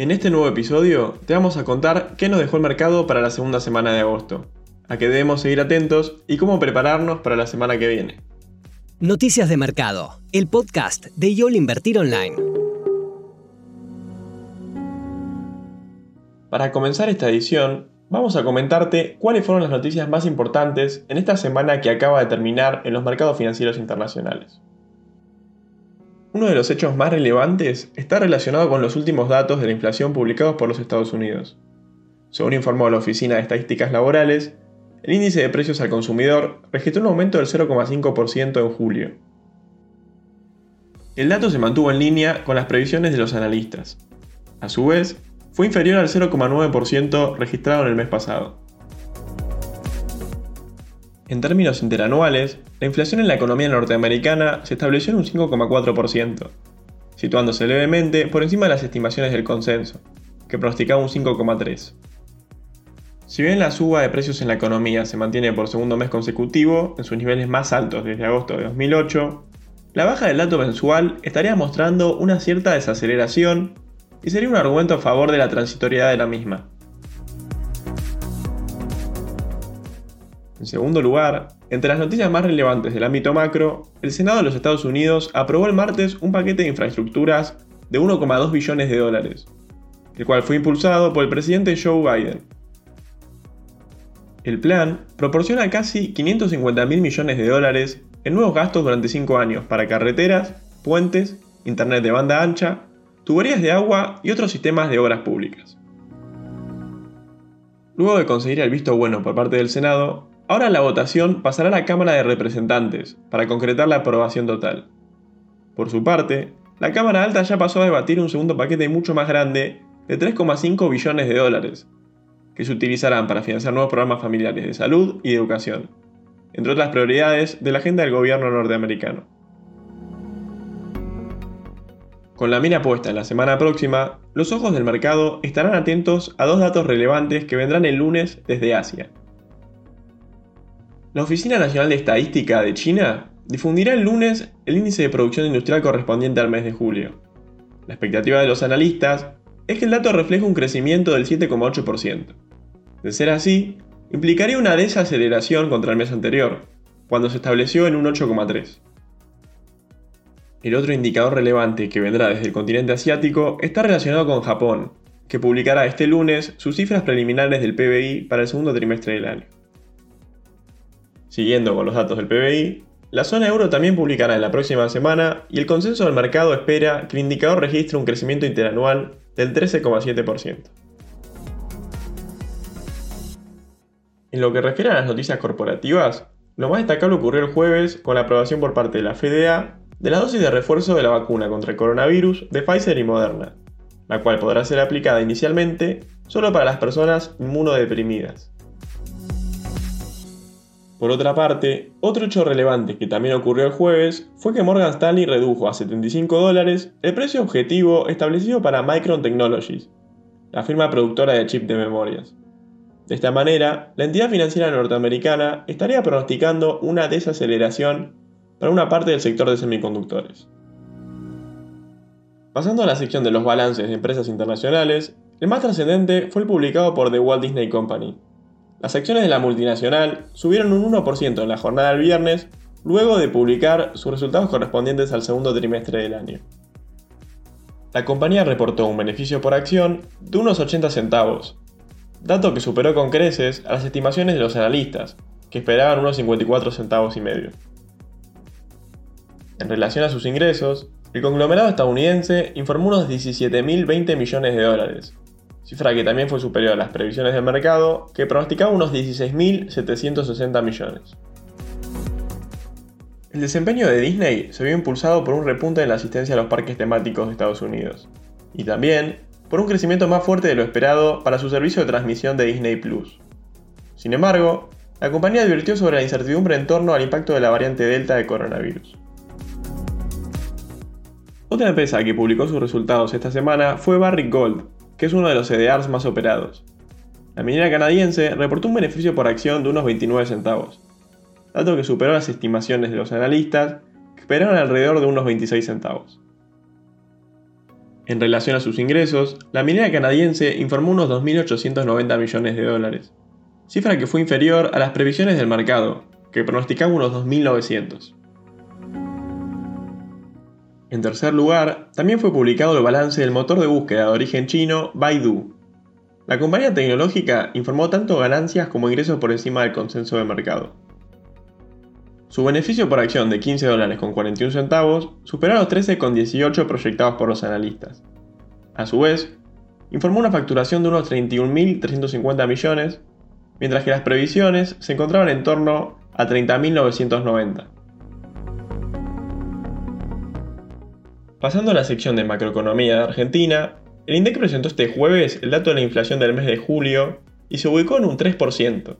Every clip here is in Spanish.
En este nuevo episodio te vamos a contar qué nos dejó el mercado para la segunda semana de agosto, a qué debemos seguir atentos y cómo prepararnos para la semana que viene. Noticias de Mercado, el podcast de YOL Invertir Online. Para comenzar esta edición, vamos a comentarte cuáles fueron las noticias más importantes en esta semana que acaba de terminar en los mercados financieros internacionales. Uno de los hechos más relevantes está relacionado con los últimos datos de la inflación publicados por los Estados Unidos. Según informó la Oficina de Estadísticas Laborales, el índice de precios al consumidor registró un aumento del 0,5% en julio. El dato se mantuvo en línea con las previsiones de los analistas. A su vez, fue inferior al 0,9% registrado en el mes pasado. En términos interanuales, la inflación en la economía norteamericana se estableció en un 5,4%, situándose levemente por encima de las estimaciones del consenso, que pronosticaba un 5,3%. Si bien la suba de precios en la economía se mantiene por segundo mes consecutivo, en sus niveles más altos desde agosto de 2008, la baja del dato mensual estaría mostrando una cierta desaceleración y sería un argumento a favor de la transitoriedad de la misma. En segundo lugar, entre las noticias más relevantes del ámbito macro, el Senado de los Estados Unidos aprobó el martes un paquete de infraestructuras de 1,2 billones de dólares, el cual fue impulsado por el presidente Joe Biden. El plan proporciona casi 550 mil millones de dólares en nuevos gastos durante 5 años para carreteras, puentes, internet de banda ancha, tuberías de agua y otros sistemas de obras públicas. Luego de conseguir el visto bueno por parte del Senado, Ahora la votación pasará a la Cámara de Representantes para concretar la aprobación total. Por su parte, la Cámara Alta ya pasó a debatir un segundo paquete mucho más grande de 3,5 billones de dólares, que se utilizarán para financiar nuevos programas familiares de salud y educación, entre otras prioridades de la agenda del gobierno norteamericano. Con la mira puesta en la semana próxima, los ojos del mercado estarán atentos a dos datos relevantes que vendrán el lunes desde Asia. La Oficina Nacional de Estadística de China difundirá el lunes el índice de producción industrial correspondiente al mes de julio. La expectativa de los analistas es que el dato refleje un crecimiento del 7,8%. De ser así, implicaría una desaceleración contra el mes anterior, cuando se estableció en un 8,3%. El otro indicador relevante que vendrá desde el continente asiático está relacionado con Japón, que publicará este lunes sus cifras preliminares del PBI para el segundo trimestre del año. Siguiendo con los datos del PBI, la zona euro también publicará en la próxima semana y el consenso del mercado espera que el indicador registre un crecimiento interanual del 13,7%. En lo que refiere a las noticias corporativas, lo más destacable ocurrió el jueves con la aprobación por parte de la FDA de la dosis de refuerzo de la vacuna contra el coronavirus de Pfizer y Moderna, la cual podrá ser aplicada inicialmente solo para las personas inmunodeprimidas. Por otra parte, otro hecho relevante que también ocurrió el jueves fue que Morgan Stanley redujo a 75 dólares el precio objetivo establecido para Micron Technologies, la firma productora de chips de memorias. De esta manera, la entidad financiera norteamericana estaría pronosticando una desaceleración para una parte del sector de semiconductores. Pasando a la sección de los balances de empresas internacionales, el más trascendente fue el publicado por The Walt Disney Company, las acciones de la multinacional subieron un 1% en la jornada del viernes, luego de publicar sus resultados correspondientes al segundo trimestre del año. La compañía reportó un beneficio por acción de unos 80 centavos, dato que superó con creces a las estimaciones de los analistas, que esperaban unos 54 centavos y medio. En relación a sus ingresos, el conglomerado estadounidense informó unos 17.020 millones de dólares, cifra que también fue superior a las previsiones del mercado, que pronosticaba unos 16.760 millones. El desempeño de Disney se vio impulsado por un repunte en la asistencia a los parques temáticos de Estados Unidos, y también por un crecimiento más fuerte de lo esperado para su servicio de transmisión de Disney Plus. Sin embargo, la compañía advirtió sobre la incertidumbre en torno al impacto de la variante Delta de coronavirus. Otra empresa que publicó sus resultados esta semana fue Barrick Gold, que es uno de los CDRs más operados. La minera canadiense reportó un beneficio por acción de unos 29 centavos, dato que superó las estimaciones de los analistas, que esperaban alrededor de unos 26 centavos. En relación a sus ingresos, la minera canadiense informó unos 2.890 millones de dólares, cifra que fue inferior a las previsiones del mercado, que pronosticaba unos 2.900. En tercer lugar, también fue publicado el balance del motor de búsqueda de origen chino Baidu. La compañía tecnológica informó tanto ganancias como ingresos por encima del consenso de mercado. Su beneficio por acción de 15 dólares con 41 centavos superó los 13,18 proyectados por los analistas. A su vez, informó una facturación de unos 31.350 millones, mientras que las previsiones se encontraban en torno a 30.990. Pasando a la sección de macroeconomía de Argentina, el INDEC presentó este jueves el dato de la inflación del mes de julio y se ubicó en un 3%.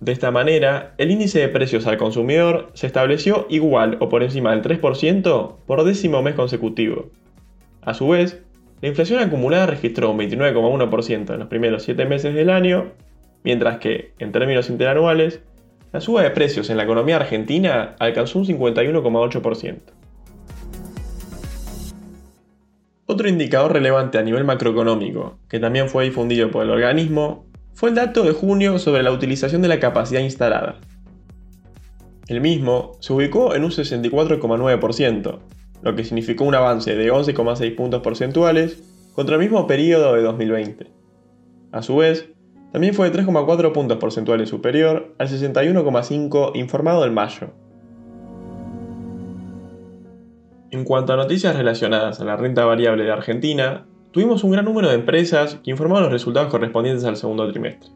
De esta manera, el índice de precios al consumidor se estableció igual o por encima del 3% por décimo mes consecutivo. A su vez, la inflación acumulada registró un 29,1% en los primeros 7 meses del año, mientras que, en términos interanuales, la suba de precios en la economía argentina alcanzó un 51,8%. Otro indicador relevante a nivel macroeconómico, que también fue difundido por el organismo, fue el dato de junio sobre la utilización de la capacidad instalada. El mismo se ubicó en un 64,9%, lo que significó un avance de 11,6 puntos porcentuales contra el mismo periodo de 2020. A su vez, también fue de 3,4 puntos porcentuales superior al 61,5 informado en mayo. En cuanto a noticias relacionadas a la renta variable de Argentina, tuvimos un gran número de empresas que informaron los resultados correspondientes al segundo trimestre.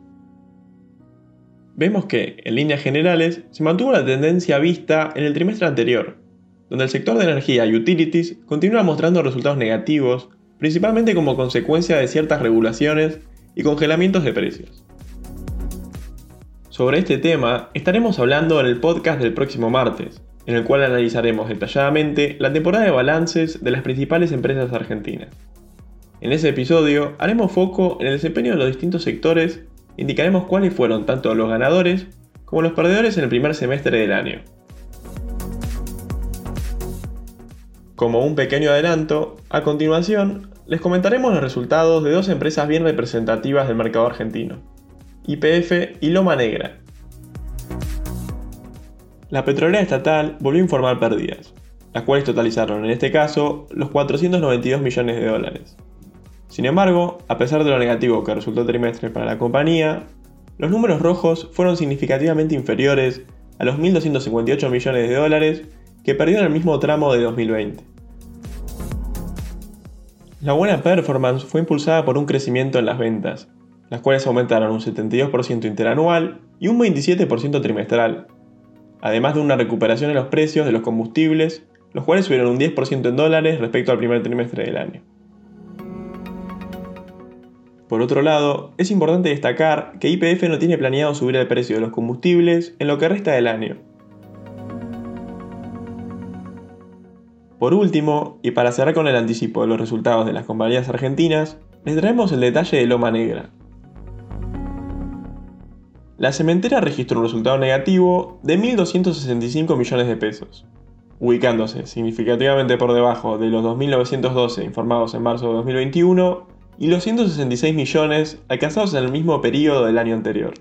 Vemos que, en líneas generales, se mantuvo la tendencia vista en el trimestre anterior, donde el sector de energía y utilities continúa mostrando resultados negativos, principalmente como consecuencia de ciertas regulaciones y congelamientos de precios. Sobre este tema estaremos hablando en el podcast del próximo martes, en el cual analizaremos detalladamente la temporada de balances de las principales empresas argentinas. En ese episodio haremos foco en el desempeño de los distintos sectores indicaremos cuáles fueron tanto los ganadores como los perdedores en el primer semestre del año. Como un pequeño adelanto, a continuación les comentaremos los resultados de dos empresas bien representativas del mercado argentino, IPF y Loma Negra, la petrolera estatal volvió a informar pérdidas, las cuales totalizaron en este caso los 492 millones de dólares. Sin embargo, a pesar de lo negativo que resultó trimestre para la compañía, los números rojos fueron significativamente inferiores a los 1.258 millones de dólares que perdieron el mismo tramo de 2020. La buena performance fue impulsada por un crecimiento en las ventas, las cuales aumentaron un 72% interanual y un 27% trimestral, además de una recuperación en los precios de los combustibles, los cuales subieron un 10% en dólares respecto al primer trimestre del año. Por otro lado, es importante destacar que IPF no tiene planeado subir el precio de los combustibles en lo que resta del año. Por último, y para cerrar con el anticipo de los resultados de las compañías argentinas, les traemos el detalle de Loma Negra, la cementera registró un resultado negativo de 1.265 millones de pesos, ubicándose significativamente por debajo de los 2.912 informados en marzo de 2021 y los 166 millones alcanzados en el mismo periodo del año anterior.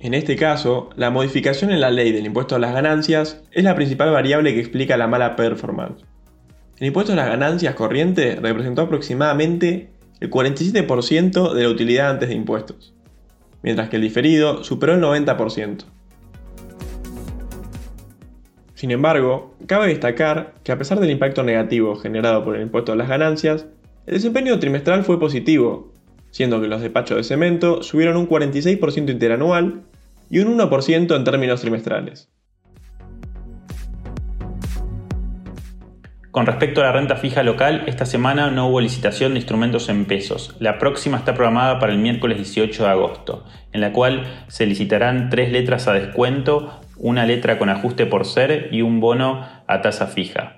En este caso, la modificación en la ley del impuesto a las ganancias es la principal variable que explica la mala performance. El impuesto a las ganancias corriente representó aproximadamente el 47% de la utilidad antes de impuestos, mientras que el diferido superó el 90%. Sin embargo, cabe destacar que a pesar del impacto negativo generado por el impuesto a las ganancias, el desempeño trimestral fue positivo, siendo que los despachos de cemento subieron un 46% interanual y un 1% en términos trimestrales. Con respecto a la renta fija local, esta semana no hubo licitación de instrumentos en pesos. La próxima está programada para el miércoles 18 de agosto, en la cual se licitarán tres letras a descuento, una letra con ajuste por ser y un bono a tasa fija.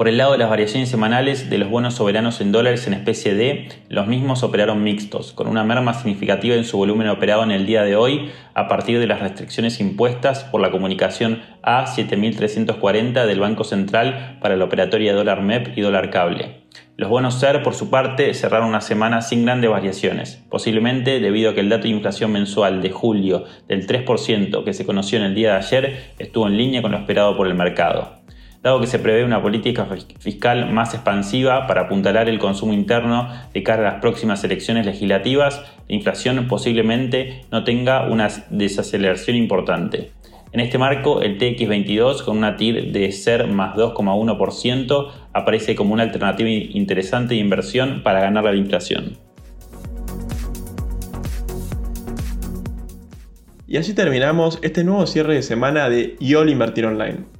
Por el lado de las variaciones semanales de los bonos soberanos en dólares en especie D, los mismos operaron mixtos, con una merma significativa en su volumen operado en el día de hoy a partir de las restricciones impuestas por la comunicación A7340 del Banco Central para la operatoria dólar MEP y dólar cable. Los bonos SER, por su parte, cerraron una semana sin grandes variaciones, posiblemente debido a que el dato de inflación mensual de julio del 3% que se conoció en el día de ayer estuvo en línea con lo esperado por el mercado dado que se prevé una política fiscal más expansiva para apuntalar el consumo interno de cara a las próximas elecciones legislativas, la inflación posiblemente no tenga una desaceleración importante. En este marco, el TX22 con una TIR de ser más 2,1% aparece como una alternativa interesante de inversión para ganar la inflación. Y así terminamos este nuevo cierre de semana de YOL Invertir Online.